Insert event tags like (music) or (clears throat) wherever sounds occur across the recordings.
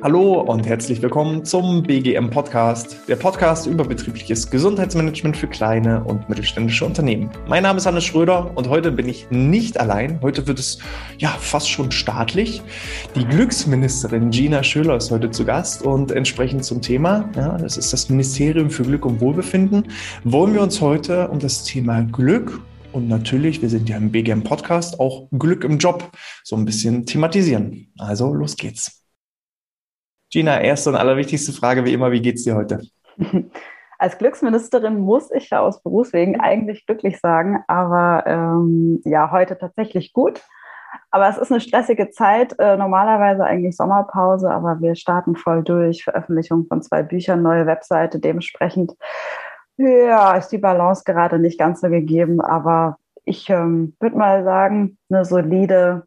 Hallo und herzlich willkommen zum BGM Podcast, der Podcast über betriebliches Gesundheitsmanagement für kleine und mittelständische Unternehmen. Mein Name ist Hannes Schröder und heute bin ich nicht allein. Heute wird es ja fast schon staatlich. Die Glücksministerin Gina Schöler ist heute zu Gast und entsprechend zum Thema, ja, das ist das Ministerium für Glück und Wohlbefinden, wollen wir uns heute um das Thema Glück und natürlich, wir sind ja im BGM Podcast, auch Glück im Job so ein bisschen thematisieren. Also los geht's. Gina, erste und allerwichtigste Frage wie immer, wie geht's dir heute? (laughs) Als Glücksministerin muss ich ja aus Berufswegen eigentlich glücklich sagen, aber ähm, ja, heute tatsächlich gut. Aber es ist eine stressige Zeit, äh, normalerweise eigentlich Sommerpause, aber wir starten voll durch, Veröffentlichung von zwei Büchern, neue Webseite, dementsprechend ja, ist die Balance gerade nicht ganz so gegeben, aber ich ähm, würde mal sagen, eine solide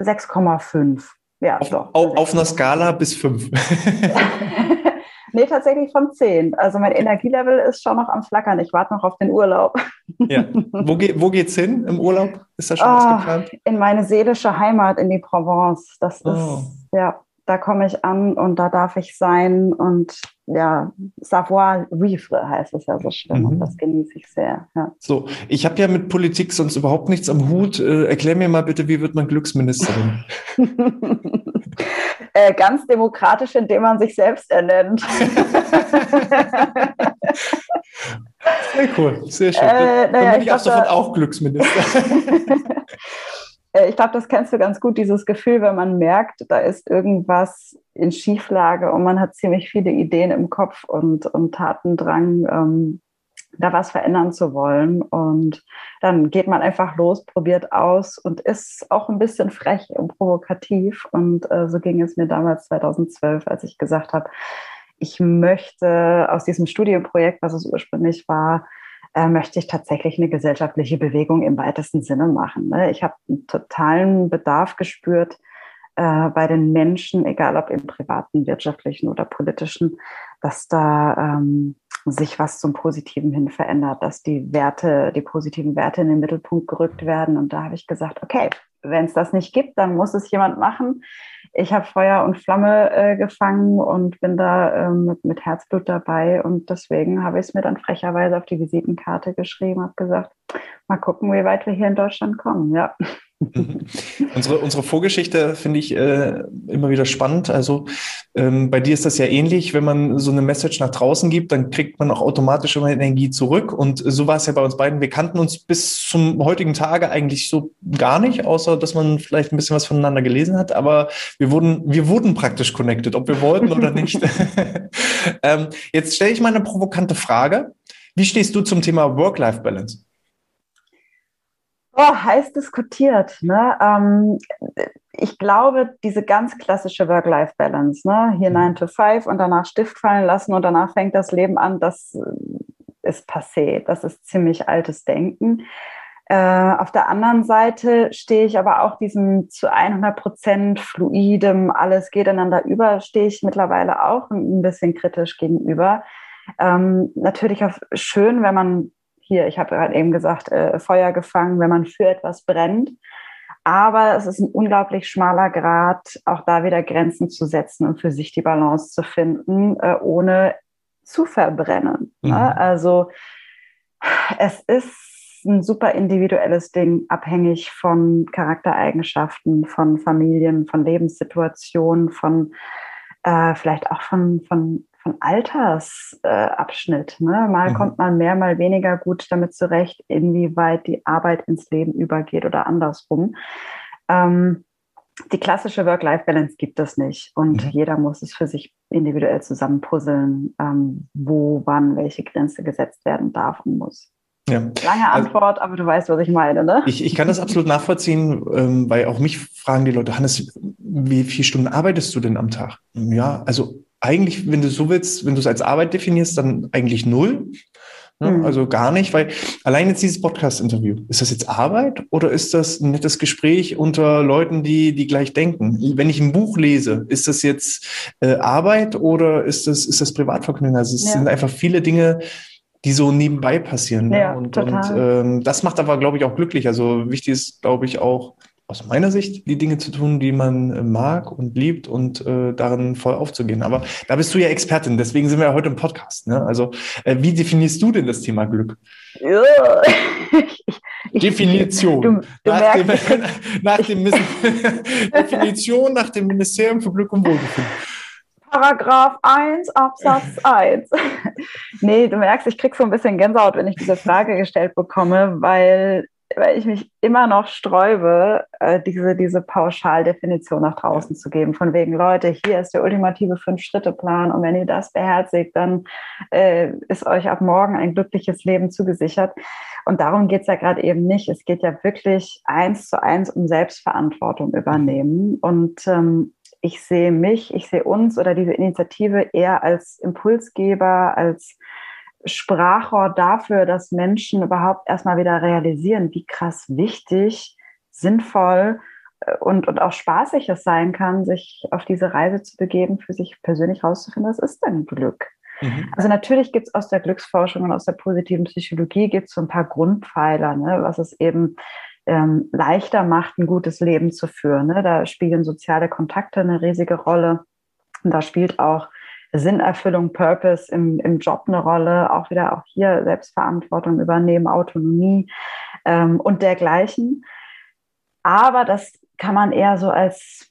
6,5. Ja, auf, doch. Auf, auf einer Skala bis fünf. (laughs) nee, tatsächlich von zehn. Also mein Energielevel ist schon noch am Flackern. Ich warte noch auf den Urlaub. (laughs) ja. Wo, ge wo geht's hin im Urlaub? Ist da schon oh, was ah, geplant? In meine seelische Heimat, in die Provence. Das oh. ist, ja, da komme ich an und da darf ich sein und ja, savoir vivre heißt es ja so schön mhm. und das genieße ich sehr. Ja. So, ich habe ja mit Politik sonst überhaupt nichts am Hut. Äh, erklär mir mal bitte, wie wird man Glücksministerin? (laughs) äh, ganz demokratisch, indem man sich selbst ernennt. (laughs) sehr cool, sehr schön. Äh, naja, Dann bin ich, ich ab sofort auch Glücksminister. (laughs) Äh, ich glaube, das kennst du ganz gut, dieses Gefühl, wenn man merkt, da ist irgendwas in Schieflage und man hat ziemlich viele Ideen im Kopf und, und Tatendrang, ähm, da was verändern zu wollen. Und dann geht man einfach los, probiert aus und ist auch ein bisschen frech und provokativ. Und äh, so ging es mir damals 2012, als ich gesagt habe, ich möchte aus diesem Studienprojekt, was es ursprünglich war, äh, möchte ich tatsächlich eine gesellschaftliche Bewegung im weitesten Sinne machen. Ne? Ich habe einen totalen Bedarf gespürt äh, bei den Menschen, egal ob im privaten, wirtschaftlichen oder politischen, dass da ähm, sich was zum Positiven hin verändert, dass die Werte, die positiven Werte in den Mittelpunkt gerückt werden. Und da habe ich gesagt, okay, wenn es das nicht gibt, dann muss es jemand machen. Ich habe Feuer und Flamme äh, gefangen und bin da äh, mit, mit, Herzblut dabei. Und deswegen habe ich es mir dann frecherweise auf die Visitenkarte geschrieben, habe gesagt, mal gucken, wie weit wir hier in Deutschland kommen. Ja. Unsere, unsere Vorgeschichte finde ich äh, immer wieder spannend. Also ähm, bei dir ist das ja ähnlich. Wenn man so eine Message nach draußen gibt, dann kriegt man auch automatisch immer Energie zurück. Und so war es ja bei uns beiden. Wir kannten uns bis zum heutigen Tage eigentlich so gar nicht, außer dass man vielleicht ein bisschen was voneinander gelesen hat. Aber wir wurden, wir wurden praktisch connected, ob wir wollten oder nicht. (laughs) ähm, jetzt stelle ich mal eine provokante Frage. Wie stehst du zum Thema Work-Life-Balance? Oh, heiß diskutiert. Ne? Ähm, ich glaube, diese ganz klassische Work-Life-Balance, ne? hier 9 mhm. to 5 und danach Stift fallen lassen und danach fängt das Leben an, das äh, ist passé. Das ist ziemlich altes Denken. Äh, auf der anderen Seite stehe ich aber auch diesem zu 100 Prozent fluidem, alles geht einander über, stehe ich mittlerweile auch ein bisschen kritisch gegenüber. Ähm, natürlich auch schön, wenn man hier, ich habe gerade eben gesagt, äh, Feuer gefangen, wenn man für etwas brennt. Aber es ist ein unglaublich schmaler Grad, auch da wieder Grenzen zu setzen und für sich die Balance zu finden, äh, ohne zu verbrennen. Ne? Mhm. Ne? Also es ist ein super individuelles Ding, abhängig von Charaktereigenschaften, von Familien, von Lebenssituationen, von äh, vielleicht auch von, von von Altersabschnitt. Äh, ne? Mal mhm. kommt man mehr, mal weniger gut damit zurecht, inwieweit die Arbeit ins Leben übergeht oder andersrum. Ähm, die klassische Work-Life-Balance gibt es nicht und mhm. jeder muss es für sich individuell zusammenpuzzeln, ähm, wo, wann, welche Grenze gesetzt werden darf und muss. Ja. Lange also Antwort, also, aber du weißt, was ich meine, ne? Ich, ich kann das absolut nachvollziehen, ähm, weil auch mich fragen die Leute, Hannes, wie viele Stunden arbeitest du denn am Tag? Ja, also eigentlich, wenn du so willst, wenn du es als Arbeit definierst, dann eigentlich null. Ne? Mhm. Also gar nicht, weil allein jetzt dieses Podcast-Interview, ist das jetzt Arbeit oder ist das ein nettes Gespräch unter Leuten, die, die gleich denken? Wenn ich ein Buch lese, ist das jetzt äh, Arbeit oder ist das, ist das Privatvergnügen? Also es ja. sind einfach viele Dinge, die so nebenbei passieren. Ne? Ja, und, und ähm, das macht aber, glaube ich, auch glücklich. Also wichtig ist, glaube ich, auch, aus meiner Sicht die Dinge zu tun, die man äh, mag und liebt und äh, darin voll aufzugehen. Aber da bist du ja Expertin, deswegen sind wir ja heute im Podcast. Ne? Also äh, wie definierst du denn das Thema Glück? (laughs) Ja. Definition. Du, du nach, merkst, dem, (laughs) nach dem (laughs) Definition nach dem Ministerium für Glück und Wohlbefinden. Paragraph 1, Absatz 1. nee, du merkst, ich krieg so ein bisschen Gänsehaut, wenn ich diese Frage gestellt bekomme, weil weil ich mich immer noch sträube, äh, diese, diese Pauschaldefinition nach draußen zu geben. Von wegen, Leute, hier ist der ultimative Fünf-Schritte-Plan und wenn ihr das beherzigt, dann äh, ist euch ab morgen ein glückliches Leben zugesichert. Und darum geht es ja gerade eben nicht. Es geht ja wirklich eins zu eins um Selbstverantwortung übernehmen. Und ähm, ich sehe mich, ich sehe uns oder diese Initiative eher als Impulsgeber, als Sprachrohr dafür, dass Menschen überhaupt erstmal wieder realisieren, wie krass wichtig, sinnvoll äh, und, und auch spaßig es sein kann, sich auf diese Reise zu begeben, für sich persönlich herauszufinden, was ist denn Glück? Mhm. Also natürlich gibt es aus der Glücksforschung und aus der positiven Psychologie gibt es so ein paar Grundpfeiler, ne, was es eben ähm, leichter macht, ein gutes Leben zu führen. Ne? Da spielen soziale Kontakte eine riesige Rolle. Und da spielt auch Sinnerfüllung, Purpose im, im Job eine Rolle, auch wieder auch hier Selbstverantwortung übernehmen, Autonomie ähm, und dergleichen. Aber das kann man eher so als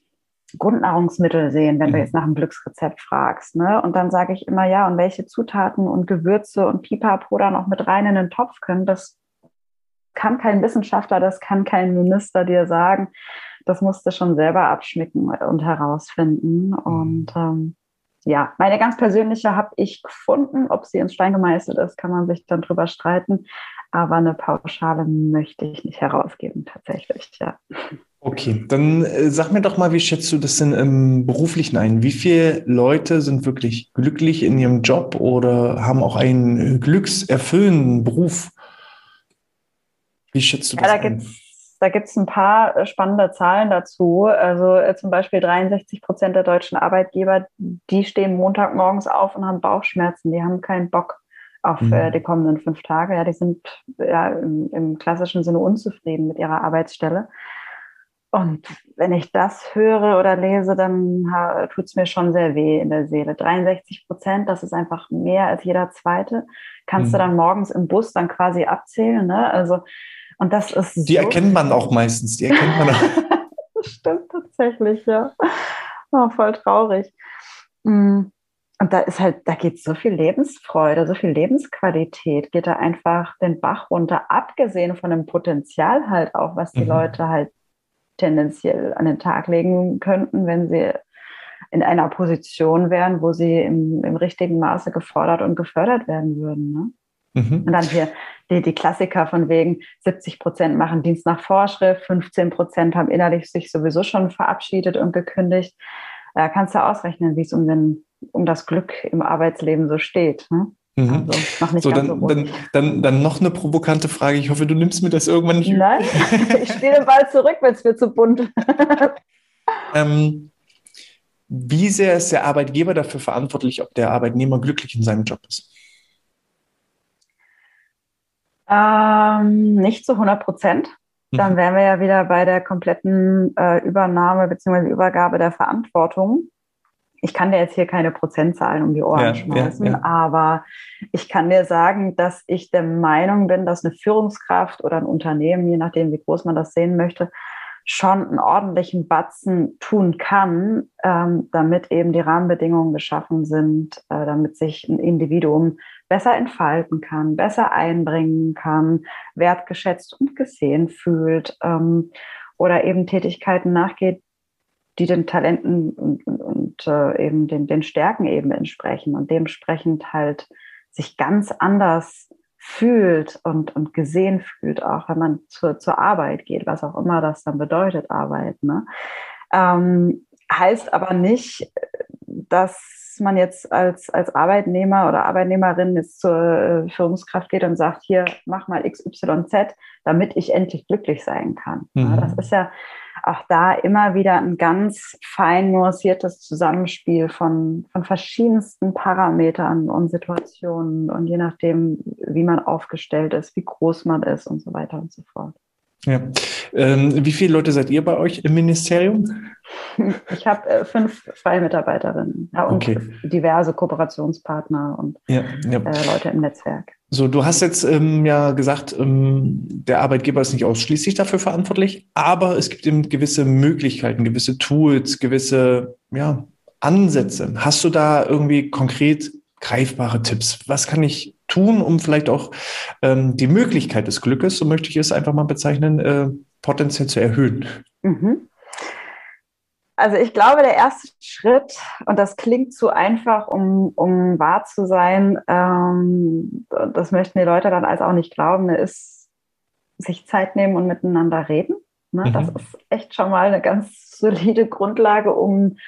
Grundnahrungsmittel sehen, wenn du mhm. jetzt nach einem Glücksrezept fragst. Ne? Und dann sage ich immer, ja, und welche Zutaten und Gewürze und Pipapo da noch mit rein in den Topf können, das kann kein Wissenschaftler, das kann kein Minister dir sagen. Das musst du schon selber abschmecken und herausfinden. Mhm. Und ähm, ja, meine ganz persönliche habe ich gefunden. Ob sie ins Stein gemeißelt ist, kann man sich dann drüber streiten. Aber eine Pauschale möchte ich nicht herausgeben, tatsächlich, ja. Okay, dann äh, sag mir doch mal, wie schätzt du das denn im Beruflichen ein? Wie viele Leute sind wirklich glücklich in ihrem Job oder haben auch einen glückserfüllenden Beruf? Wie schätzt du das ja, da ein? Da gibt es ein paar äh, spannende Zahlen dazu. Also äh, zum Beispiel 63 Prozent der deutschen Arbeitgeber, die stehen Montagmorgens auf und haben Bauchschmerzen. Die haben keinen Bock auf mhm. äh, die kommenden fünf Tage. Ja, die sind ja im, im klassischen Sinne unzufrieden mit ihrer Arbeitsstelle. Und wenn ich das höre oder lese, dann tut es mir schon sehr weh in der Seele. 63 Prozent, das ist einfach mehr als jeder zweite. Kannst mhm. du dann morgens im Bus dann quasi abzählen. Ne? Also und das ist Die so erkennt man auch meistens. Die erkennt man auch. (laughs) das stimmt tatsächlich, ja. Oh, voll traurig. Mm. Und da ist halt, da geht so viel Lebensfreude, so viel Lebensqualität, geht da einfach den Bach runter, abgesehen von dem Potenzial halt auch, was die mhm. Leute halt tendenziell an den Tag legen könnten, wenn sie in einer Position wären, wo sie im, im richtigen Maße gefordert und gefördert werden würden. Ne? Mhm. Und dann hier die, die Klassiker von wegen 70 Prozent machen Dienst nach Vorschrift, 15 Prozent haben innerlich sich sowieso schon verabschiedet und gekündigt. Da kannst du ausrechnen, wie es um, den, um das Glück im Arbeitsleben so steht. Ne? Mhm. Also noch nicht so, dann, so dann, dann, dann, noch eine provokante Frage. Ich hoffe, du nimmst mir das irgendwann nicht. Nein, (laughs) ich spiele den Ball zurück, wenn es mir zu bunt. (laughs) ähm, wie sehr ist der Arbeitgeber dafür verantwortlich, ob der Arbeitnehmer glücklich in seinem Job ist? Ähm, nicht zu 100 Prozent. Dann mhm. wären wir ja wieder bei der kompletten äh, Übernahme bzw. Übergabe der Verantwortung. Ich kann dir jetzt hier keine Prozentzahlen um die Ohren ja, schmeißen, ja, ja. aber ich kann dir sagen, dass ich der Meinung bin, dass eine Führungskraft oder ein Unternehmen, je nachdem, wie groß man das sehen möchte, schon einen ordentlichen Batzen tun kann, ähm, damit eben die Rahmenbedingungen geschaffen sind, äh, damit sich ein Individuum besser entfalten kann, besser einbringen kann, wertgeschätzt und gesehen fühlt ähm, oder eben Tätigkeiten nachgeht, die den Talenten und, und, und äh, eben den, den Stärken eben entsprechen und dementsprechend halt sich ganz anders fühlt und, und gesehen fühlt, auch wenn man zur, zur Arbeit geht, was auch immer das dann bedeutet, Arbeit. Ne? Ähm, heißt aber nicht, dass man jetzt als, als Arbeitnehmer oder Arbeitnehmerin jetzt zur äh, Führungskraft geht und sagt, hier, mach mal XYZ, damit ich endlich glücklich sein kann. Mhm. Das ist ja auch da immer wieder ein ganz fein nuanciertes Zusammenspiel von, von verschiedensten Parametern und Situationen und je nachdem, wie man aufgestellt ist, wie groß man ist und so weiter und so fort. Ja. Ähm, wie viele Leute seid ihr bei euch im Ministerium? (laughs) Ich habe äh, fünf freie Mitarbeiterinnen ja, und okay. diverse Kooperationspartner und ja, ja. Äh, Leute im Netzwerk. So, du hast jetzt ähm, ja gesagt, ähm, der Arbeitgeber ist nicht ausschließlich dafür verantwortlich, aber es gibt eben gewisse Möglichkeiten, gewisse Tools, gewisse ja, Ansätze. Hast du da irgendwie konkret greifbare Tipps? Was kann ich tun, um vielleicht auch ähm, die Möglichkeit des Glückes, so möchte ich es einfach mal bezeichnen, äh, potenziell zu erhöhen? Mhm. Also ich glaube, der erste Schritt, und das klingt zu einfach, um, um wahr zu sein, ähm, das möchten die Leute dann als auch nicht glauben, ist sich Zeit nehmen und miteinander reden. Ne? Mhm. Das ist echt schon mal eine ganz solide Grundlage, um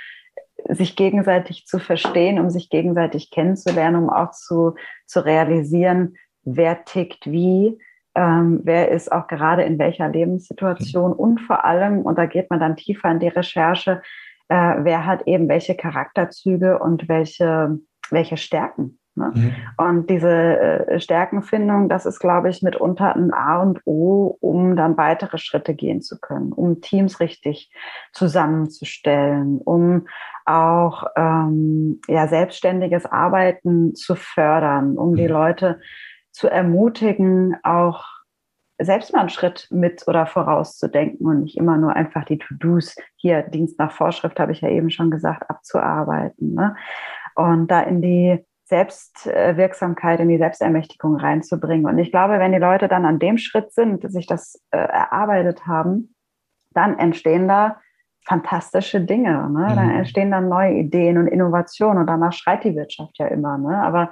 sich gegenseitig zu verstehen, um sich gegenseitig kennenzulernen, um auch zu, zu realisieren, wer tickt wie, ähm, wer ist auch gerade in welcher Lebenssituation und vor allem, und da geht man dann tiefer in die Recherche, äh, wer hat eben welche Charakterzüge und welche, welche Stärken. Ne? Mhm. Und diese äh, Stärkenfindung, das ist, glaube ich, mitunter ein A und O, um dann weitere Schritte gehen zu können, um Teams richtig zusammenzustellen, um auch ähm, ja, selbstständiges Arbeiten zu fördern, um die mhm. Leute zu ermutigen, auch selbst mal einen Schritt mit oder vorauszudenken und nicht immer nur einfach die To-Dos hier, Dienst nach Vorschrift, habe ich ja eben schon gesagt, abzuarbeiten. Ne? Und da in die Selbstwirksamkeit, in die Selbstermächtigung reinzubringen. Und ich glaube, wenn die Leute dann an dem Schritt sind, sich das äh, erarbeitet haben, dann entstehen da fantastische Dinge. Ne? Mhm. entstehen dann neue Ideen und Innovationen und danach schreit die Wirtschaft ja immer. Ne? Aber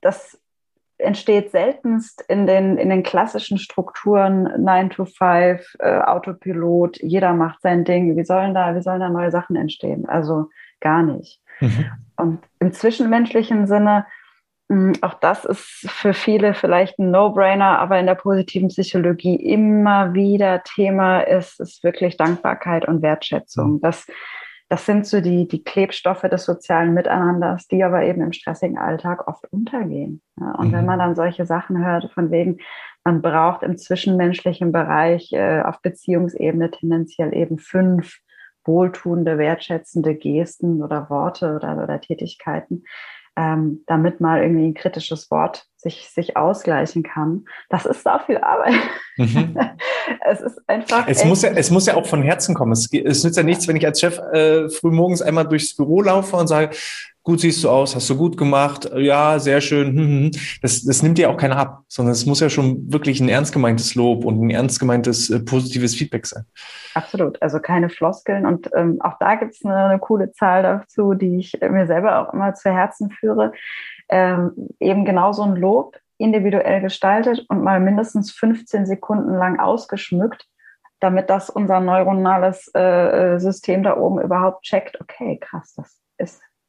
das entsteht seltenst in den, in den klassischen Strukturen 9 to 5, äh, Autopilot, jeder macht sein Ding. Wie sollen da, wie sollen da neue Sachen entstehen? Also gar nicht. Mhm. Und im zwischenmenschlichen Sinne auch das ist für viele vielleicht ein No-Brainer, aber in der positiven Psychologie immer wieder Thema ist, ist wirklich Dankbarkeit und Wertschätzung. Das, das sind so die, die Klebstoffe des sozialen Miteinanders, die aber eben im stressigen Alltag oft untergehen. und mhm. wenn man dann solche Sachen hört, von wegen, man braucht im zwischenmenschlichen Bereich äh, auf Beziehungsebene tendenziell eben fünf wohltuende, wertschätzende Gesten oder Worte oder, oder Tätigkeiten, ähm, damit mal irgendwie ein kritisches Wort sich, sich ausgleichen kann. Das ist so viel Arbeit. Mhm. (laughs) es ist einfach. Es muss, ja, es muss ja auch von Herzen kommen. Es, es nützt ja nichts, wenn ich als Chef äh, früh morgens einmal durchs Büro laufe und sage, gut siehst du aus, hast du gut gemacht, ja, sehr schön. Hm, hm, hm. Das, das nimmt dir auch keiner ab, sondern es muss ja schon wirklich ein ernst gemeintes Lob und ein ernst gemeintes äh, positives Feedback sein. Absolut, also keine Floskeln. Und ähm, auch da gibt es eine, eine, coole Zahl dazu, die ich mir selber auch immer zu Herzen führe. Ähm, eben genau so ein Lob individuell gestaltet und mal mindestens 15 Sekunden lang ausgeschmückt, damit das unser neuronales äh, äh, System da oben überhaupt checkt, okay, krass, das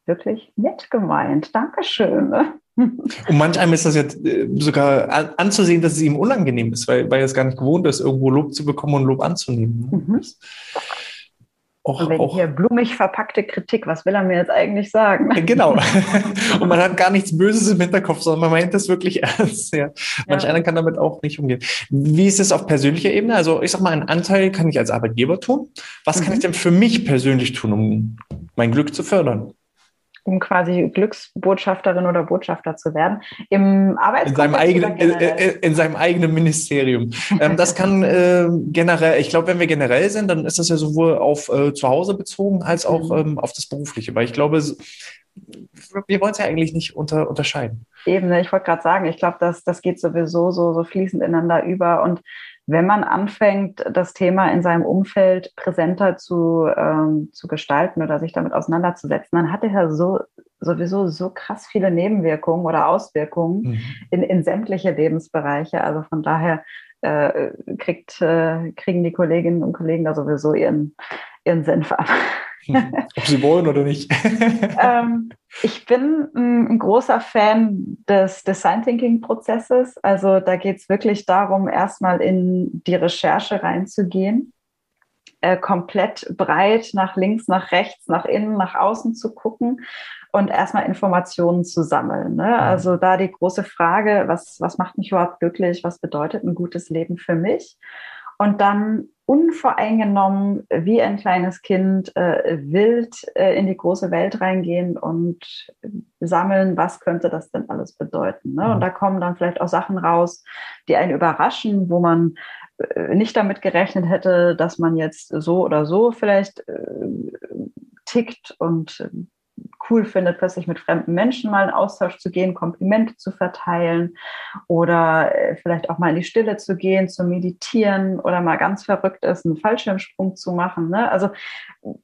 wirklich nett gemeint. Dankeschön. (laughs) Und manch einem ist das jetzt äh, sogar anzusehen, dass es ihm unangenehm ist, weil, weil er es gar nicht gewohnt ist, irgendwo Lob zu bekommen und Lob anzunehmen. Ne? Mhm. Auch, und wenn auch, hier blumig verpackte Kritik, was will er mir jetzt eigentlich sagen? Genau. (laughs) und man hat gar nichts Böses im Hinterkopf, sondern man meint das wirklich (laughs) ernst. Ja. Manch ja. einer kann damit auch nicht umgehen. Wie ist es auf persönlicher Ebene? Also ich sag mal, einen Anteil kann ich als Arbeitgeber tun. Was mhm. kann ich denn für mich persönlich tun, um mein Glück zu fördern? Um quasi Glücksbotschafterin oder Botschafter zu werden. Im Arbeitskontext in seinem eigenen, in, in, seinem eigenen Ministerium. ähm, das kann (laughs) äh, generell, ich glaube, wenn wir generell sind, dann ist das ja sowohl auf äh, zu Hause bezogen als auch mhm. ähm, auf das Berufliche, weil ich glaube, wir wollen es ja eigentlich nicht unter, unterscheiden. Eben, ne, ich wollte gerade sagen, ich glaube, das, das geht sowieso so, so fließend ineinander über und wenn man anfängt, das Thema in seinem Umfeld präsenter zu, ähm, zu gestalten oder sich damit auseinanderzusetzen, dann hat er ja so, sowieso so krass viele Nebenwirkungen oder Auswirkungen mhm. in, in sämtliche Lebensbereiche. Also von daher äh, kriegt, äh, kriegen die Kolleginnen und Kollegen da sowieso ihren, ihren Senf ab. Ob sie wollen oder nicht. (laughs) ähm, ich bin ein großer Fan des Design Thinking Prozesses. Also da geht es wirklich darum, erstmal in die Recherche reinzugehen, äh, komplett breit nach links, nach rechts, nach innen, nach außen zu gucken und erstmal Informationen zu sammeln. Ne? Also da die große Frage, was, was macht mich überhaupt glücklich? Was bedeutet ein gutes Leben für mich? und dann unvoreingenommen wie ein kleines Kind äh, wild äh, in die große Welt reingehen und sammeln, was könnte das denn alles bedeuten. Ne? Und mhm. da kommen dann vielleicht auch Sachen raus, die einen überraschen, wo man äh, nicht damit gerechnet hätte, dass man jetzt so oder so vielleicht äh, tickt und cool findet, plötzlich mit fremden Menschen mal in Austausch zu gehen, Komplimente zu verteilen oder äh, vielleicht auch mal in die Stille zu gehen, zu meditieren oder mal ganz verrückt ist, einen Fallschirmsprung zu machen. Ne? Also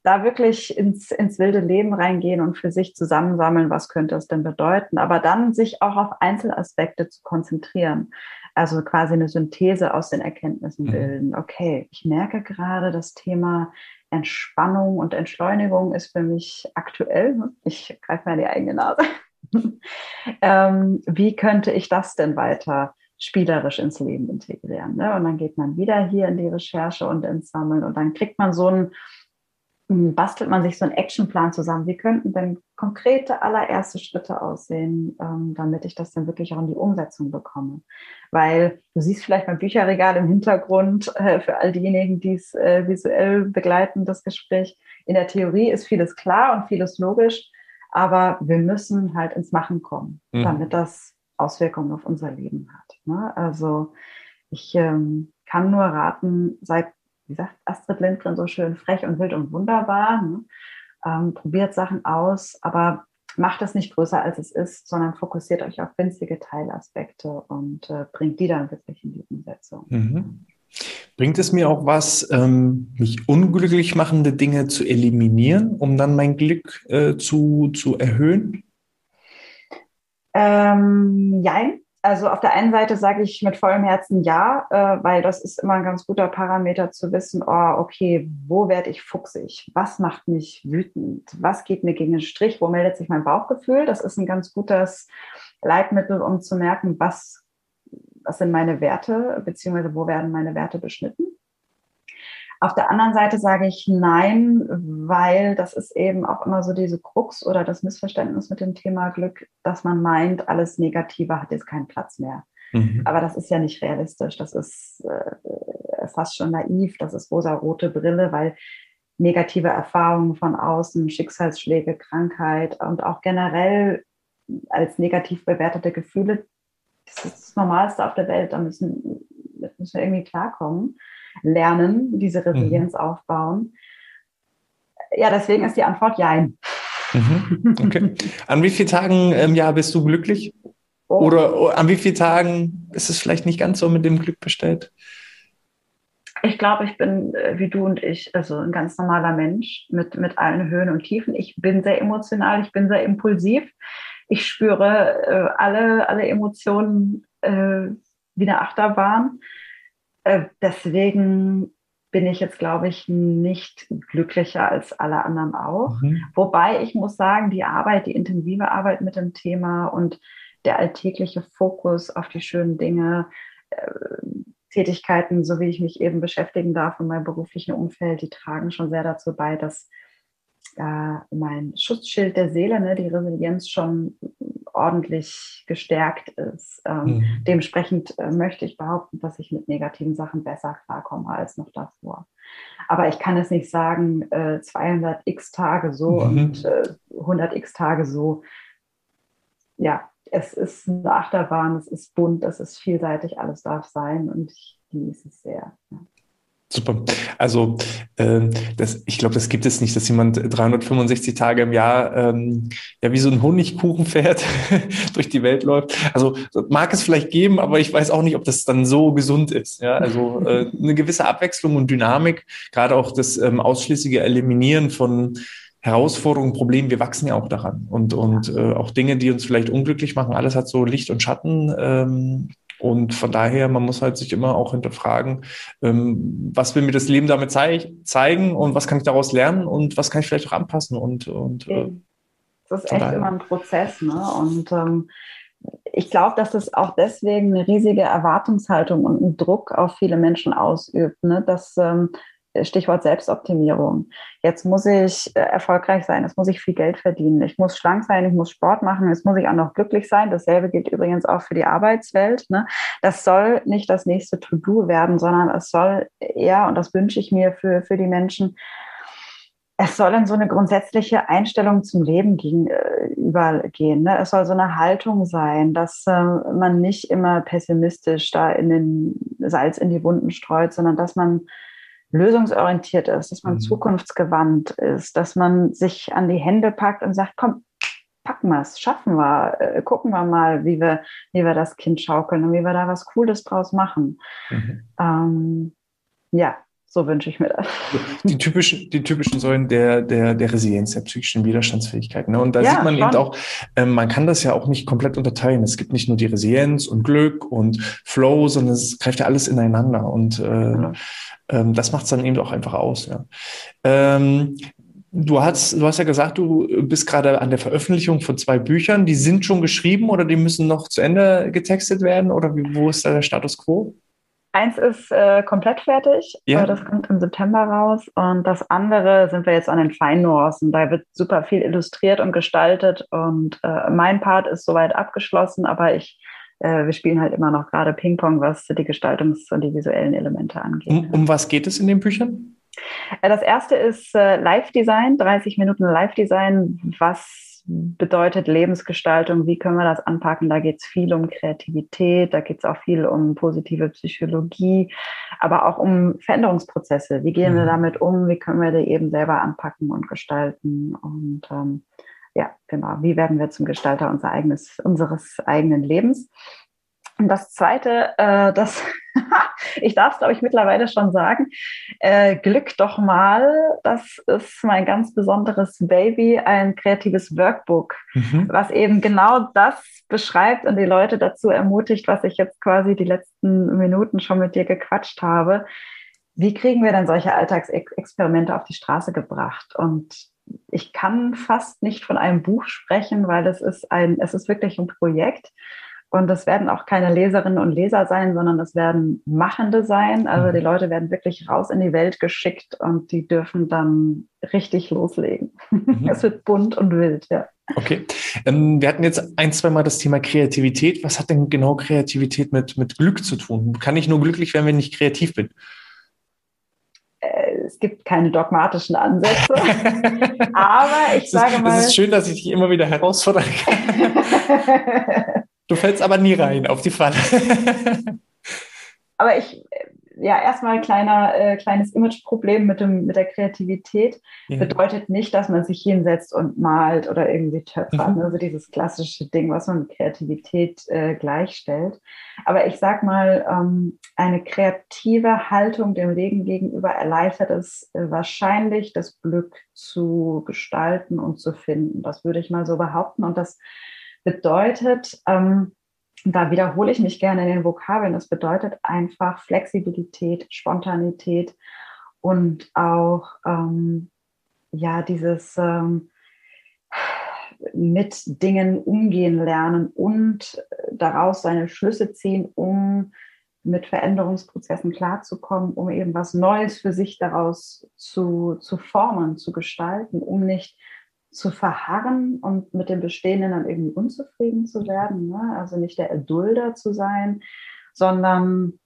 da wirklich ins, ins wilde Leben reingehen und für sich zusammensammeln, was könnte es denn bedeuten, aber dann sich auch auf Einzelaspekte zu konzentrieren. Also quasi eine Synthese aus den Erkenntnissen mhm. bilden. Okay, ich merke gerade das Thema Entspannung und Entschleunigung ist für mich aktuell. Ich greife mir die eigene Nase. (laughs) ähm, wie könnte ich das denn weiter spielerisch ins Leben integrieren? Ne? Und dann geht man wieder hier in die Recherche und ins Sammeln und dann kriegt man so ein bastelt man sich so einen Actionplan zusammen. Wie könnten denn konkrete allererste Schritte aussehen, ähm, damit ich das dann wirklich auch in die Umsetzung bekomme? Weil du siehst vielleicht mein Bücherregal im Hintergrund äh, für all diejenigen, die es äh, visuell begleiten, das Gespräch. In der Theorie ist vieles klar und vieles logisch, aber wir müssen halt ins Machen kommen, mhm. damit das Auswirkungen auf unser Leben hat. Ne? Also ich ähm, kann nur raten, seid wie sagt Astrid Lindgren so schön, frech und wild und wunderbar. Ne? Ähm, probiert Sachen aus, aber macht es nicht größer, als es ist, sondern fokussiert euch auf winzige Teilaspekte und äh, bringt die dann wirklich in die Umsetzung. Mhm. Bringt es mir auch was, ähm, mich unglücklich machende Dinge zu eliminieren, um dann mein Glück äh, zu, zu erhöhen? Ähm, jein. Also auf der einen Seite sage ich mit vollem Herzen ja, äh, weil das ist immer ein ganz guter Parameter zu wissen, oh, okay, wo werde ich fuchsig? Was macht mich wütend? Was geht mir gegen den Strich? Wo meldet sich mein Bauchgefühl? Das ist ein ganz gutes Leitmittel, um zu merken, was, was sind meine Werte, beziehungsweise wo werden meine Werte beschnitten. Auf der anderen Seite sage ich nein, weil das ist eben auch immer so diese Krux oder das Missverständnis mit dem Thema Glück, dass man meint, alles Negative hat jetzt keinen Platz mehr. Mhm. Aber das ist ja nicht realistisch. Das ist äh, fast schon naiv. Das ist rosa-rote Brille, weil negative Erfahrungen von außen, Schicksalsschläge, Krankheit und auch generell als negativ bewertete Gefühle, das ist das Normalste auf der Welt. Da müssen, müssen wir irgendwie klarkommen lernen, diese mhm. Resilienz mhm. aufbauen? Ja, deswegen ist die Antwort Jein. Mhm. Okay. An wie vielen Tagen im Jahr bist du glücklich? Oh. Oder oh, an wie vielen Tagen ist es vielleicht nicht ganz so mit dem Glück bestellt? Ich glaube, ich bin äh, wie du und ich, also ein ganz normaler Mensch mit, mit allen Höhen und Tiefen. Ich bin sehr emotional, ich bin sehr impulsiv. Ich spüre äh, alle, alle Emotionen äh, wie eine Achterbahn. Äh, deswegen bin ich jetzt, glaube ich, nicht glücklicher als alle anderen auch. Mhm. Wobei ich muss sagen, die Arbeit, die intensive Arbeit mit dem Thema und der alltägliche Fokus auf die schönen Dinge, äh, Tätigkeiten, so wie ich mich eben beschäftigen darf in meinem beruflichen Umfeld, die tragen schon sehr dazu bei, dass äh, mein Schutzschild der Seele, ne, die Resilienz schon ordentlich gestärkt ist. Ähm, mhm. Dementsprechend äh, möchte ich behaupten, dass ich mit negativen Sachen besser klarkomme als noch davor. Aber ich kann es nicht sagen, äh, 200 x Tage so mhm. und äh, 100 x Tage so. Ja, es ist eine Achterbahn, es ist bunt, es ist vielseitig, alles darf sein und ich genieße es sehr. Ja. Super. Also äh, das, ich glaube, das gibt es nicht, dass jemand 365 Tage im Jahr ähm, ja wie so ein Honigkuchen fährt (laughs) durch die Welt läuft. Also mag es vielleicht geben, aber ich weiß auch nicht, ob das dann so gesund ist. Ja, also äh, eine gewisse Abwechslung und Dynamik, gerade auch das ähm, ausschließliche Eliminieren von Herausforderungen, Problemen, wir wachsen ja auch daran. Und, und äh, auch Dinge, die uns vielleicht unglücklich machen, alles hat so Licht und Schatten. Ähm, und von daher, man muss halt sich immer auch hinterfragen, ähm, was will mir das Leben damit zei zeigen und was kann ich daraus lernen und was kann ich vielleicht auch anpassen und, und äh, das ist echt daher. immer ein Prozess, ne? Und ähm, ich glaube, dass das auch deswegen eine riesige Erwartungshaltung und einen Druck auf viele Menschen ausübt, ne? dass ähm, Stichwort Selbstoptimierung. Jetzt muss ich äh, erfolgreich sein, jetzt muss ich viel Geld verdienen, ich muss schlank sein, ich muss Sport machen, jetzt muss ich auch noch glücklich sein. Dasselbe gilt übrigens auch für die Arbeitswelt. Ne? Das soll nicht das nächste To-Do werden, sondern es soll eher, und das wünsche ich mir für, für die Menschen, es soll in so eine grundsätzliche Einstellung zum Leben gegen, äh. Ne? Es soll so eine Haltung sein, dass äh, man nicht immer pessimistisch da in den Salz in die Wunden streut, sondern dass man lösungsorientiert ist, dass man mhm. zukunftsgewandt ist, dass man sich an die Hände packt und sagt, komm, packen wir es, schaffen wir, äh, gucken wir mal, wie wir, wie wir das Kind schaukeln und wie wir da was Cooles draus machen. Mhm. Ähm, ja, so wünsche ich mir das. Die typischen, die typischen Säulen der, der, der Resilienz, der psychischen Widerstandsfähigkeit. Ne? Und da ja, sieht man schon. eben auch, äh, man kann das ja auch nicht komplett unterteilen. Es gibt nicht nur die Resilienz und Glück und Flow, sondern es greift ja alles ineinander. Und äh, ja. ähm, das macht es dann eben auch einfach aus. Ja. Ähm, Du hast, du hast ja gesagt, du bist gerade an der Veröffentlichung von zwei Büchern. Die sind schon geschrieben oder die müssen noch zu Ende getextet werden? Oder wie, wo ist da der Status quo? Eins ist äh, komplett fertig, ja. das kommt im September raus. Und das andere sind wir jetzt an den Feinnuancen. Da wird super viel illustriert und gestaltet. Und äh, mein Part ist soweit abgeschlossen, aber ich, äh, wir spielen halt immer noch gerade Ping-Pong, was die Gestaltungs- und die visuellen Elemente angeht. Um, um was geht es in den Büchern? Äh, das erste ist äh, Live-Design, 30 Minuten Live-Design, was bedeutet Lebensgestaltung, wie können wir das anpacken? Da geht es viel um Kreativität, da geht es auch viel um positive Psychologie, aber auch um Veränderungsprozesse. Wie gehen wir mhm. damit um? Wie können wir die eben selber anpacken und gestalten? Und ähm, ja, genau, wie werden wir zum Gestalter unser eigenes, unseres eigenen Lebens? Und das Zweite, äh, das (laughs) ich darf es, glaube ich, mittlerweile schon sagen, äh, Glück doch mal, das ist mein ganz besonderes Baby, ein kreatives Workbook, mhm. was eben genau das beschreibt und die Leute dazu ermutigt, was ich jetzt quasi die letzten Minuten schon mit dir gequatscht habe. Wie kriegen wir denn solche Alltagsexperimente auf die Straße gebracht? Und ich kann fast nicht von einem Buch sprechen, weil es ist ein, es ist wirklich ein Projekt. Und das werden auch keine Leserinnen und Leser sein, sondern das werden Machende sein. Also mhm. die Leute werden wirklich raus in die Welt geschickt und die dürfen dann richtig loslegen. Mhm. (laughs) Es wird bunt und wild, ja. Okay. Ähm, wir hatten jetzt ein, zwei Mal das Thema Kreativität. Was hat denn genau Kreativität mit, mit Glück zu tun? Kann ich nur glücklich werden, wenn ich kreativ bin? Äh, es gibt keine dogmatischen Ansätze. (laughs) aber ich sage mal. Es ist schön, dass ich dich immer wieder herausfordern kann. (laughs) Du fällst aber nie rein auf die Falle. (laughs) aber ich, ja, erstmal kleiner, äh, kleines Imageproblem mit, dem, mit der Kreativität. Ja. Bedeutet nicht, dass man sich hinsetzt und malt oder irgendwie töpfert. Mhm. Also dieses klassische Ding, was man mit Kreativität äh, gleichstellt. Aber ich sag mal, ähm, eine kreative Haltung dem Leben gegenüber erleichtert es äh, wahrscheinlich, das Glück zu gestalten und zu finden. Das würde ich mal so behaupten. Und das bedeutet, ähm, da wiederhole ich mich gerne in den Vokabeln, das bedeutet einfach Flexibilität, Spontanität und auch ähm, ja dieses ähm, mit Dingen umgehen lernen und daraus seine Schlüsse ziehen, um mit Veränderungsprozessen klarzukommen, um eben was Neues für sich daraus zu, zu formen, zu gestalten, um nicht zu verharren und mit dem Bestehenden dann irgendwie unzufrieden zu werden. Ne? Also nicht der Erdulder zu sein, sondern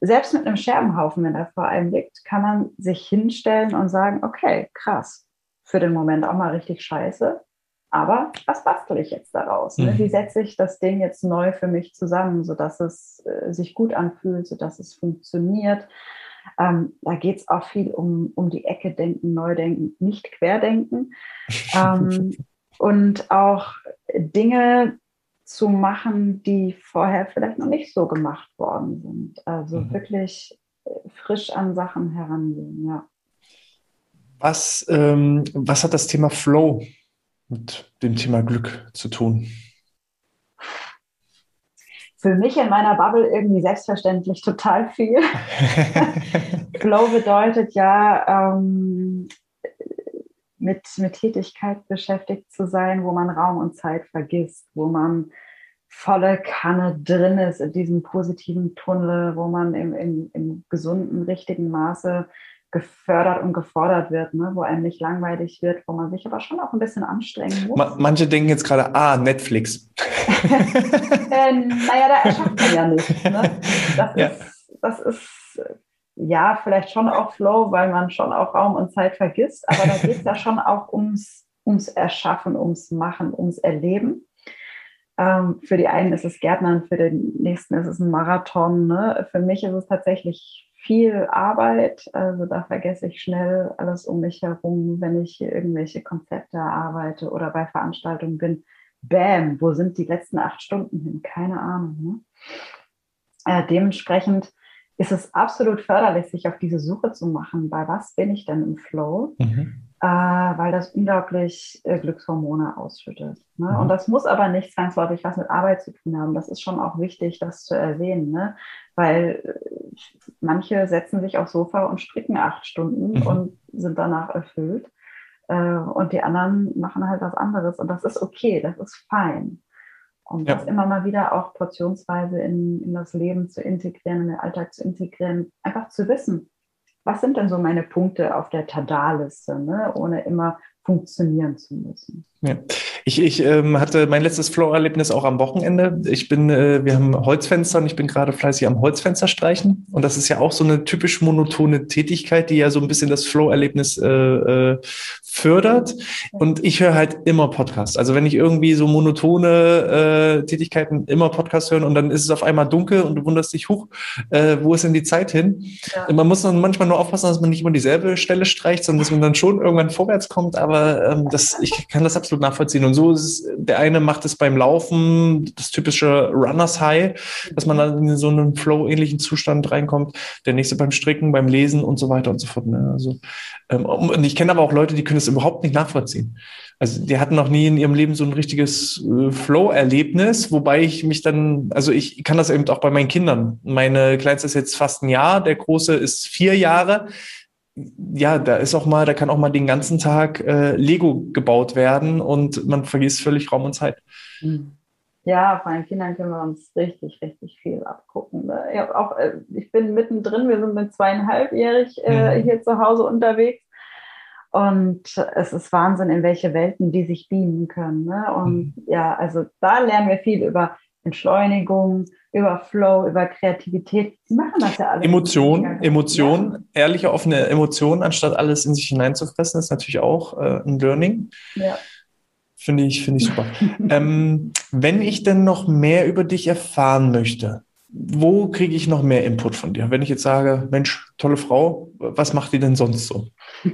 selbst mit einem Scherbenhaufen, wenn er vor einem liegt, kann man sich hinstellen und sagen, okay, krass, für den Moment auch mal richtig scheiße, aber was bastel ich jetzt daraus? Ne? Mhm. Wie setze ich das Ding jetzt neu für mich zusammen, sodass es äh, sich gut anfühlt, sodass es funktioniert? Ähm, da geht es auch viel um, um die Ecke denken, neu denken, nicht querdenken. (laughs) ähm, und auch Dinge zu machen, die vorher vielleicht noch nicht so gemacht worden sind. Also mhm. wirklich äh, frisch an Sachen herangehen, ja. Was, ähm, was hat das Thema Flow mit dem Thema Glück zu tun? Für mich in meiner Bubble irgendwie selbstverständlich total viel. (laughs) Flow bedeutet ja, ähm, mit, mit Tätigkeit beschäftigt zu sein, wo man Raum und Zeit vergisst, wo man volle Kanne drin ist in diesem positiven Tunnel, wo man im, im, im gesunden, richtigen Maße gefördert und gefordert wird, ne? wo einem nicht langweilig wird, wo man sich aber schon auch ein bisschen anstrengen muss. Manche denken jetzt gerade, ah, Netflix. (laughs) äh, naja, da erschafft man ja nicht. Ne? Das, ja. Ist, das ist ja vielleicht schon auch Flow, weil man schon auch Raum und Zeit vergisst, aber da geht es ja (laughs) schon auch ums, ums Erschaffen, ums Machen, ums Erleben. Ähm, für die einen ist es Gärtnern, für den nächsten ist es ein Marathon. Ne? Für mich ist es tatsächlich viel Arbeit. Also da vergesse ich schnell alles um mich herum, wenn ich hier irgendwelche Konzepte arbeite oder bei Veranstaltungen bin. Bam, wo sind die letzten acht Stunden hin? Keine Ahnung. Ne? Äh, dementsprechend ist es absolut förderlich, sich auf diese Suche zu machen. Bei was bin ich denn im Flow? Mhm äh, weil das unglaublich äh, Glückshormone ausschüttet. Ne? Mhm. Und das muss aber nicht zwangsläufig was mit Arbeit zu tun haben. Das ist schon auch wichtig, das zu erwähnen, ne? weil äh, manche setzen sich aufs Sofa und stricken acht Stunden mhm. und sind danach erfüllt. Äh, und die anderen machen halt was anderes. Und das ist okay, das ist fein. Und ja. das immer mal wieder auch portionsweise in, in das Leben zu integrieren, in den Alltag zu integrieren, einfach zu wissen, was sind denn so meine Punkte auf der Tada-Liste, ne? ohne immer funktionieren zu müssen. Ja. Ich, ich ähm, hatte mein letztes Flow-Erlebnis auch am Wochenende. Ich bin, äh, wir haben Holzfenster und ich bin gerade fleißig am Holzfenster streichen. Und das ist ja auch so eine typisch monotone Tätigkeit, die ja so ein bisschen das Flow-Erlebnis äh, äh, fördert. Und ich höre halt immer Podcast. Also wenn ich irgendwie so monotone äh, Tätigkeiten immer Podcast hören und dann ist es auf einmal dunkel und du wunderst dich, hoch, äh, wo ist denn die Zeit hin? Ja. Man muss dann manchmal nur aufpassen, dass man nicht immer dieselbe Stelle streicht, sondern dass man dann schon irgendwann vorwärts kommt. Aber aber ähm, das, ich kann das absolut nachvollziehen. Und so ist es, der eine macht es beim Laufen, das typische Runners High, dass man dann in so einen Flow-ähnlichen Zustand reinkommt. Der nächste beim Stricken, beim Lesen und so weiter und so fort. Ne? Also, ähm, und ich kenne aber auch Leute, die können es überhaupt nicht nachvollziehen. Also die hatten noch nie in ihrem Leben so ein richtiges äh, Flow-Erlebnis, wobei ich mich dann, also ich kann das eben auch bei meinen Kindern. Meine Kleinste ist jetzt fast ein Jahr, der Große ist vier Jahre ja, da ist auch mal, da kann auch mal den ganzen Tag äh, Lego gebaut werden und man vergisst völlig Raum und Zeit. Hm. Ja, von den Kindern können wir uns richtig, richtig viel abgucken. Ne? Ich, auch, äh, ich bin mittendrin, wir sind mit zweieinhalbjährig äh, mhm. hier zu Hause unterwegs. Und es ist Wahnsinn, in welche Welten die sich beamen können. Ne? Und mhm. ja, also da lernen wir viel über Entschleunigung, über Flow, über Kreativität. Die machen das ja alles. Emotion, Emotion, ja. ehrliche, offene Emotionen, anstatt alles in sich hineinzufressen, ist natürlich auch äh, ein Learning. Ja. Finde ich, finde ich super. (laughs) ähm, wenn ich denn noch mehr über dich erfahren möchte, wo kriege ich noch mehr Input von dir? Wenn ich jetzt sage, Mensch, tolle Frau, was macht die denn sonst so? (laughs)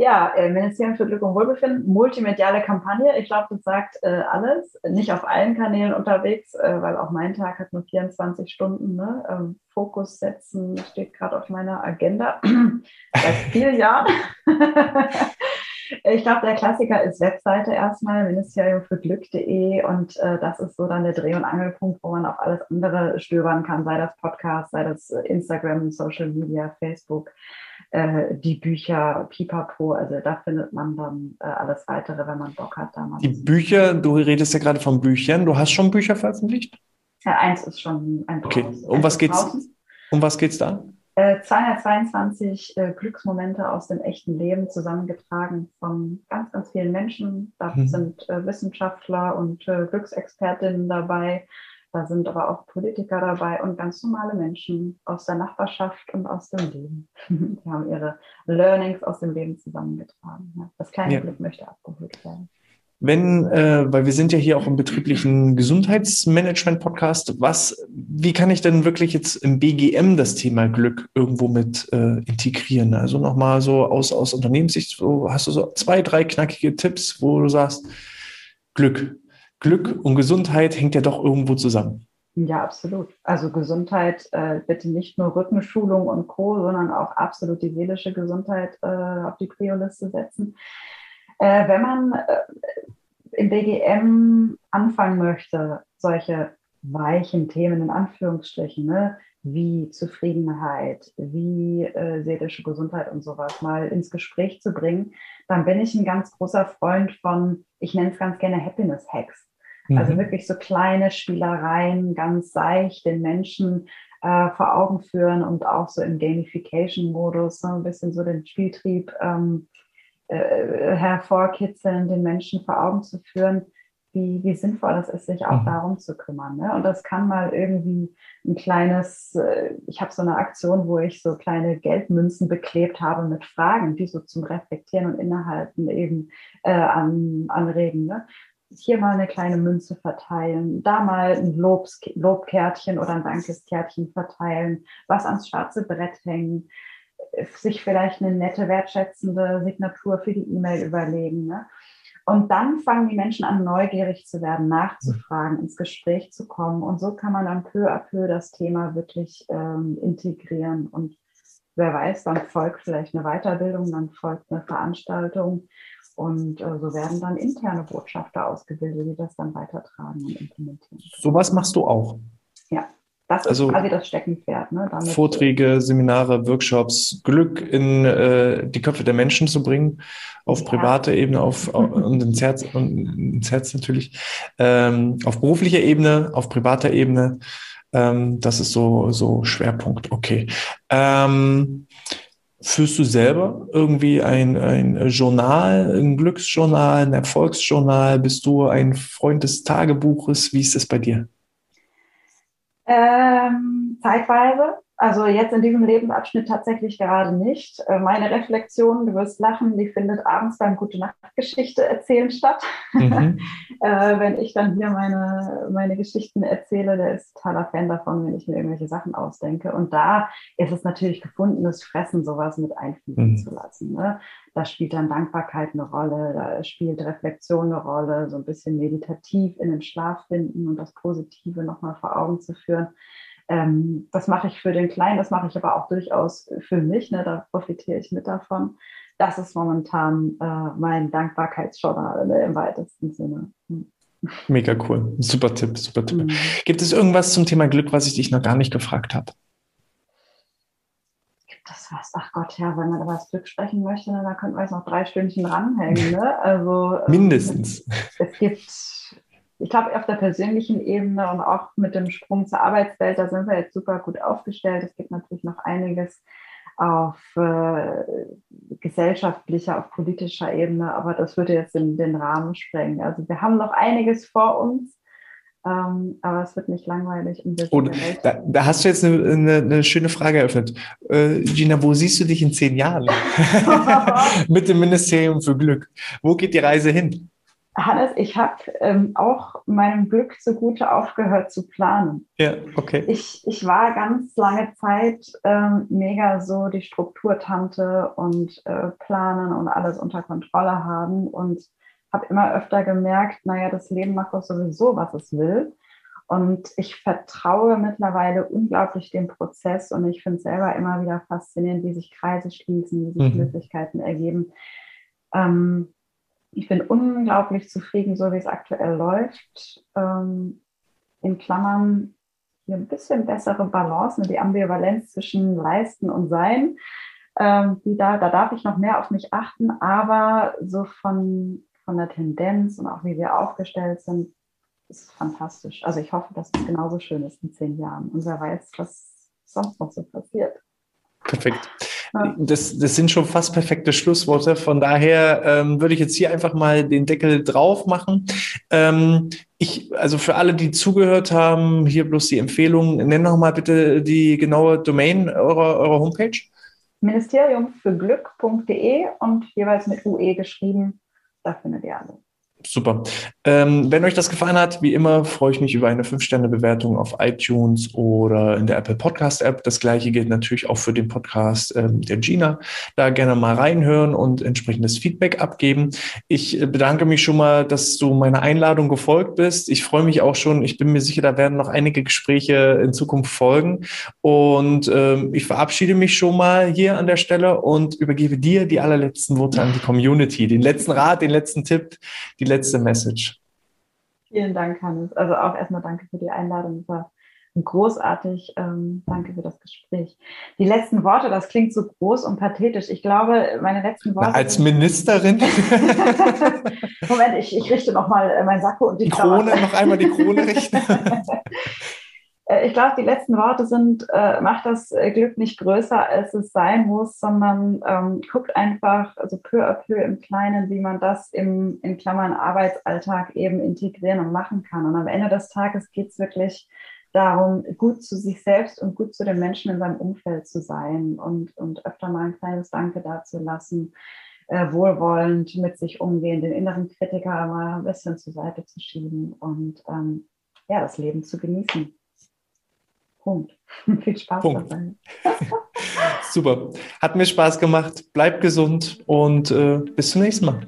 Ja, äh, Ministerium für Glück und Wohlbefinden, multimediale Kampagne. Ich glaube, das sagt äh, alles. Nicht auf allen Kanälen unterwegs, äh, weil auch mein Tag hat nur 24 Stunden. Ne? Ähm, Fokus setzen steht gerade auf meiner Agenda (clears throat) seit vielen Jahren. (laughs) ich glaube, der Klassiker ist Webseite erstmal, Ministerium für Glück.de und äh, das ist so dann der Dreh- und Angelpunkt, wo man auf alles andere stöbern kann, sei das Podcast, sei das Instagram, Social Media, Facebook äh, die Bücher, Pipapo, also da findet man dann äh, alles weitere, wenn man Bock hat. Damals. Die Bücher, du redest ja gerade von Büchern, du hast schon Bücher veröffentlicht? Ja, eins ist schon ein Okay, um was geht's? Um was geht's da? 222 äh, äh, Glücksmomente aus dem echten Leben zusammengetragen von ganz, ganz vielen Menschen. Da mhm. sind äh, Wissenschaftler und äh, Glücksexpertinnen dabei, da sind aber auch Politiker dabei und ganz normale Menschen aus der Nachbarschaft und aus dem Leben. (laughs) Die haben ihre Learnings aus dem Leben zusammengetragen. Das kleine ja. Glück möchte abgeholt werden. Wenn, äh, weil wir sind ja hier auch im betrieblichen Gesundheitsmanagement-Podcast, was, wie kann ich denn wirklich jetzt im BGM das Thema Glück irgendwo mit äh, integrieren? Also nochmal so aus, aus Unternehmenssicht, so, hast du so zwei, drei knackige Tipps, wo du sagst, Glück, Glück und Gesundheit hängt ja doch irgendwo zusammen. Ja, absolut. Also Gesundheit, äh, bitte nicht nur Rückenschulung und Co., sondern auch absolut die seelische Gesundheit äh, auf die Prio-Liste setzen. Äh, wenn man äh, im BGM anfangen möchte, solche weichen Themen in Anführungsstrichen, ne, wie Zufriedenheit, wie äh, seelische Gesundheit und sowas mal ins Gespräch zu bringen, dann bin ich ein ganz großer Freund von, ich nenne es ganz gerne Happiness Hacks. Also mhm. wirklich so kleine Spielereien, ganz seicht, den Menschen äh, vor Augen führen und auch so im Gamification-Modus so ein bisschen so den Spieltrieb ähm, äh, hervorkitzeln, den Menschen vor Augen zu führen, wie, wie sinnvoll es ist, sich auch mhm. darum zu kümmern. Ne? Und das kann mal irgendwie ein kleines, äh, ich habe so eine Aktion, wo ich so kleine Geldmünzen beklebt habe mit Fragen, die so zum Reflektieren und Innehalten eben äh, an, anregen. Ne? Hier mal eine kleine Münze verteilen, da mal ein Lobs, Lobkärtchen oder ein Dankeskärtchen verteilen, was ans schwarze Brett hängen, sich vielleicht eine nette, wertschätzende Signatur für die E-Mail überlegen. Ne? Und dann fangen die Menschen an, neugierig zu werden, nachzufragen, ins Gespräch zu kommen. Und so kann man dann peu à peu das Thema wirklich ähm, integrieren. Und wer weiß, dann folgt vielleicht eine Weiterbildung, dann folgt eine Veranstaltung. Und äh, so werden dann interne Botschafter ausgebildet, die das dann weitertragen und implementieren. Sowas machst du auch. Ja. Das ist also quasi das Steckenpferd. Ne? Vorträge, Seminare, Workshops, Glück in äh, die Köpfe der Menschen zu bringen, auf privater Ebene, auf, (laughs) und ins Herz, und ins Herz natürlich, ähm, auf beruflicher Ebene, auf privater Ebene. Ähm, das ist so, so Schwerpunkt. Okay. Ähm, Führst du selber irgendwie ein, ein Journal, ein Glücksjournal, ein Erfolgsjournal? Bist du ein Freund des Tagebuches? Wie ist das bei dir? Ähm, zeitweise. Also jetzt in diesem Lebensabschnitt tatsächlich gerade nicht. Äh, meine Reflexion, du wirst lachen, die findet abends beim Gute Nacht Geschichte erzählen statt. Mhm. (laughs) äh, wenn ich dann hier meine, meine Geschichten erzähle, der ist totaler Fan davon, wenn ich mir irgendwelche Sachen ausdenke. Und da ist es natürlich gefundenes Fressen, sowas mit einfließen mhm. zu lassen. Ne? Da spielt dann Dankbarkeit eine Rolle, da spielt Reflexion eine Rolle, so ein bisschen meditativ in den Schlaf finden und das Positive nochmal vor Augen zu führen. Ähm, das mache ich für den Kleinen, das mache ich aber auch durchaus für mich. Ne? Da profitiere ich mit davon. Das ist momentan äh, mein Dankbarkeitsjournal ne? im weitesten Sinne. Hm. Mega cool. Super Tipp, super Tipp. Mhm. Gibt es irgendwas zum Thema Glück, was ich dich noch gar nicht gefragt habe? Gibt es was? Ach Gott, ja, wenn man über das Glück sprechen möchte, ne, da könnten wir jetzt noch drei Stündchen ranhängen. Ne? Also, Mindestens. Ähm, es gibt ich glaube, auf der persönlichen Ebene und auch mit dem Sprung zur Arbeitswelt, da sind wir jetzt super gut aufgestellt. Es gibt natürlich noch einiges auf äh, gesellschaftlicher, auf politischer Ebene, aber das würde jetzt in den Rahmen sprengen. Also wir haben noch einiges vor uns, ähm, aber es wird nicht langweilig. Und da, da, hast du jetzt eine, eine, eine schöne Frage eröffnet. Äh, Gina, wo siehst du dich in zehn Jahren? (laughs) (laughs) Mit dem Ministerium für Glück. Wo geht die Reise hin? Hannes, ich habe ähm, auch meinem Glück zugute aufgehört zu planen. Ja, okay. Ich, ich war ganz lange Zeit ähm, mega so die Strukturtante und äh, planen und alles unter Kontrolle haben und habe immer öfter gemerkt, naja, das Leben macht doch sowieso, was es will. Und ich vertraue mittlerweile unglaublich dem Prozess und ich finde es selber immer wieder faszinierend, wie sich Kreise schließen, wie sich mhm. Möglichkeiten ergeben. Ähm, ich bin unglaublich zufrieden, so wie es aktuell läuft. Ähm, in Klammern hier ein bisschen bessere Balance, die Ambivalenz zwischen Leisten und Sein. Ähm, die da, da darf ich noch mehr auf mich achten, aber so von, von der Tendenz und auch wie wir aufgestellt sind, ist fantastisch. Also ich hoffe, dass es genauso schön ist in zehn Jahren. Und wer weiß, was sonst noch so passiert. Perfekt. Das, das sind schon fast perfekte Schlussworte. Von daher ähm, würde ich jetzt hier einfach mal den Deckel drauf machen. Ähm, ich, also für alle, die zugehört haben, hier bloß die Empfehlung. Nenn noch mal bitte die genaue Domain eurer, eurer Homepage. Ministerium für Glück.de und jeweils mit UE geschrieben. Da findet ihr alles. Super. Ähm, wenn euch das gefallen hat, wie immer, freue ich mich über eine 5-Sterne-Bewertung auf iTunes oder in der Apple Podcast-App. Das gleiche gilt natürlich auch für den Podcast ähm, der Gina. Da gerne mal reinhören und entsprechendes Feedback abgeben. Ich äh, bedanke mich schon mal, dass du meiner Einladung gefolgt bist. Ich freue mich auch schon. Ich bin mir sicher, da werden noch einige Gespräche in Zukunft folgen. Und ähm, ich verabschiede mich schon mal hier an der Stelle und übergebe dir die allerletzten Worte an die Community. Den letzten Rat, den letzten Tipp, die letzte Message. Vielen Dank, Hannes. Also auch erstmal danke für die Einladung. Es war großartig. Ähm, danke für das Gespräch. Die letzten Worte, das klingt so groß und pathetisch. Ich glaube, meine letzten Worte. Na, als Ministerin? (laughs) Moment, ich, ich richte nochmal äh, mein Sakko und die, die Krone, noch einmal die Krone richten. (laughs) Äh, ich glaube, die letzten Worte sind, äh, macht das äh, Glück nicht größer, als es sein muss, sondern ähm, guckt einfach, also peu à peu im Kleinen, wie man das im, in Klammern Arbeitsalltag eben integrieren und machen kann. Und am Ende des Tages geht es wirklich darum, gut zu sich selbst und gut zu den Menschen in seinem Umfeld zu sein und, und öfter mal ein kleines Danke dazulassen, äh, wohlwollend mit sich umgehen, den inneren Kritiker mal ein bisschen zur Seite zu schieben und ähm, ja, das Leben zu genießen. Punkt. (laughs) Viel Spaß Punkt. dabei. (laughs) Super. Hat mir Spaß gemacht. Bleib gesund und äh, bis zum nächsten Mal.